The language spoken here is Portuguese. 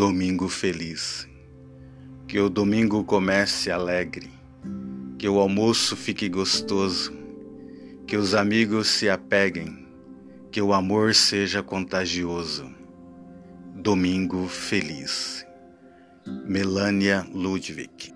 Domingo feliz. Que o domingo comece alegre, que o almoço fique gostoso, que os amigos se apeguem, que o amor seja contagioso. Domingo feliz. Melania Ludwig